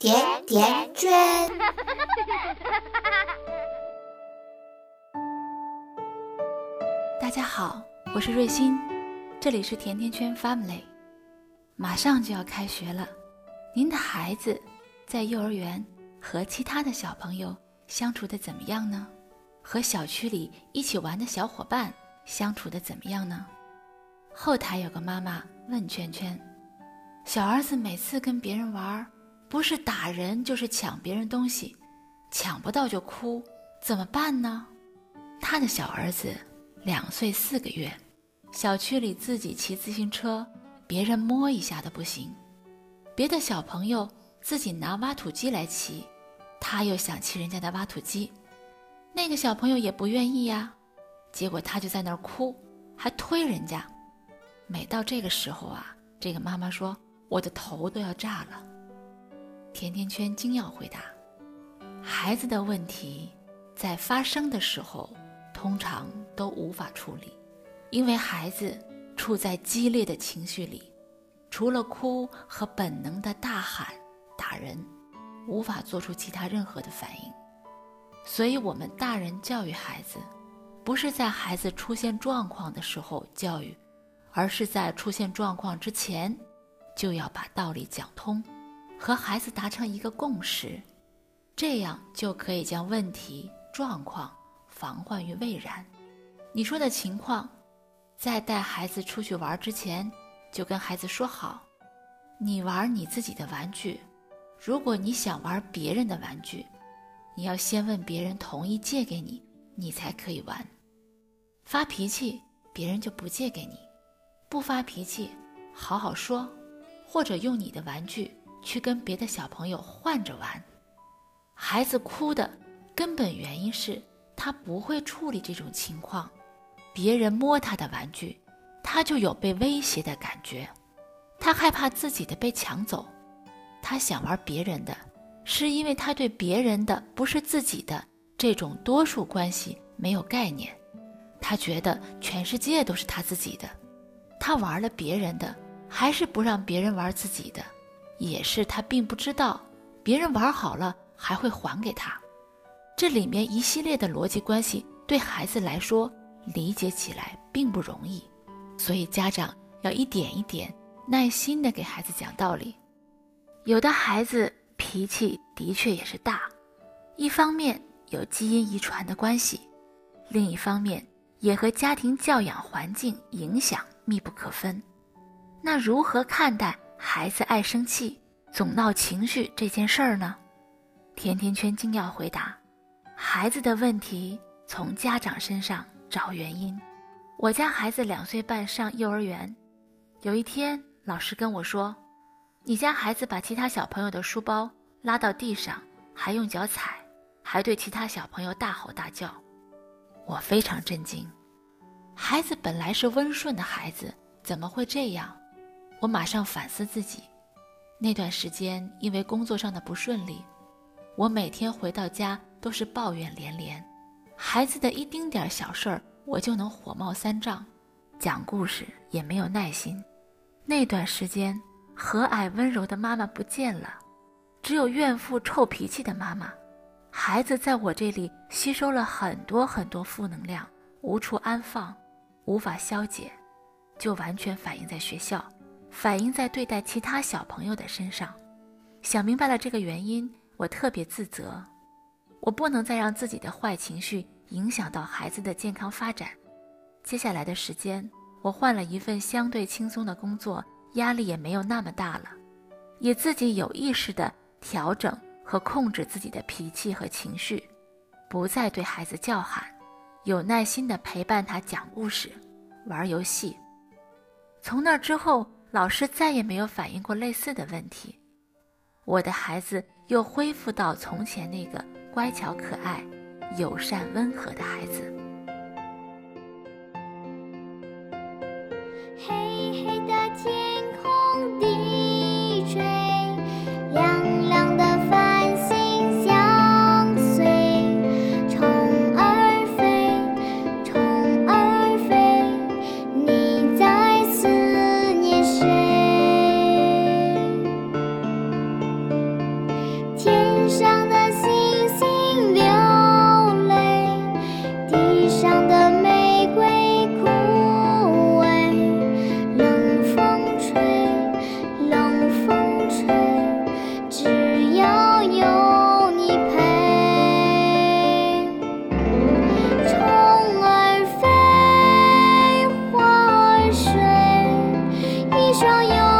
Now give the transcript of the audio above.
甜甜圈。大家好，我是瑞欣，这里是甜甜圈 Family。马上就要开学了，您的孩子在幼儿园和其他的小朋友相处的怎么样呢？和小区里一起玩的小伙伴相处的怎么样呢？后台有个妈妈问圈圈：“小儿子每次跟别人玩，不是打人就是抢别人东西，抢不到就哭，怎么办呢？”他的小儿子两岁四个月，小区里自己骑自行车，别人摸一下都不行；别的小朋友自己拿挖土机来骑，他又想骑人家的挖土机，那个小朋友也不愿意呀，结果他就在那儿哭，还推人家。每到这个时候啊，这个妈妈说：“我的头都要炸了。”甜甜圈精要回答：“孩子的问题在发生的时候，通常都无法处理，因为孩子处在激烈的情绪里，除了哭和本能的大喊、打人，无法做出其他任何的反应。所以，我们大人教育孩子，不是在孩子出现状况的时候教育。”而是在出现状况之前，就要把道理讲通，和孩子达成一个共识，这样就可以将问题状况防患于未然。你说的情况，在带孩子出去玩之前，就跟孩子说好：你玩你自己的玩具，如果你想玩别人的玩具，你要先问别人同意借给你，你才可以玩。发脾气，别人就不借给你。不发脾气，好好说，或者用你的玩具去跟别的小朋友换着玩。孩子哭的根本原因是他不会处理这种情况，别人摸他的玩具，他就有被威胁的感觉，他害怕自己的被抢走，他想玩别人的，是因为他对别人的不是自己的这种多数关系没有概念，他觉得全世界都是他自己的。他玩了别人的，还是不让别人玩自己的，也是他并不知道，别人玩好了还会还给他。这里面一系列的逻辑关系，对孩子来说理解起来并不容易，所以家长要一点一点耐心的给孩子讲道理。有的孩子脾气的确也是大，一方面有基因遗传的关系，另一方面也和家庭教养环境影响。密不可分，那如何看待孩子爱生气、总闹情绪这件事儿呢？甜甜圈精要回答：孩子的问题从家长身上找原因。我家孩子两岁半上幼儿园，有一天老师跟我说：“你家孩子把其他小朋友的书包拉到地上，还用脚踩，还对其他小朋友大吼大叫。”我非常震惊。孩子本来是温顺的孩子，怎么会这样？我马上反思自己。那段时间因为工作上的不顺利，我每天回到家都是抱怨连连。孩子的一丁点小事儿，我就能火冒三丈，讲故事也没有耐心。那段时间，和蔼温柔的妈妈不见了，只有怨妇臭脾气的妈妈。孩子在我这里吸收了很多很多负能量，无处安放。无法消解，就完全反映在学校，反映在对待其他小朋友的身上。想明白了这个原因，我特别自责，我不能再让自己的坏情绪影响到孩子的健康发展。接下来的时间，我换了一份相对轻松的工作，压力也没有那么大了，也自己有意识的调整和控制自己的脾气和情绪，不再对孩子叫喊。有耐心的陪伴他讲故事、玩游戏。从那之后，老师再也没有反映过类似的问题。我的孩子又恢复到从前那个乖巧可爱、友善温和的孩子。よ。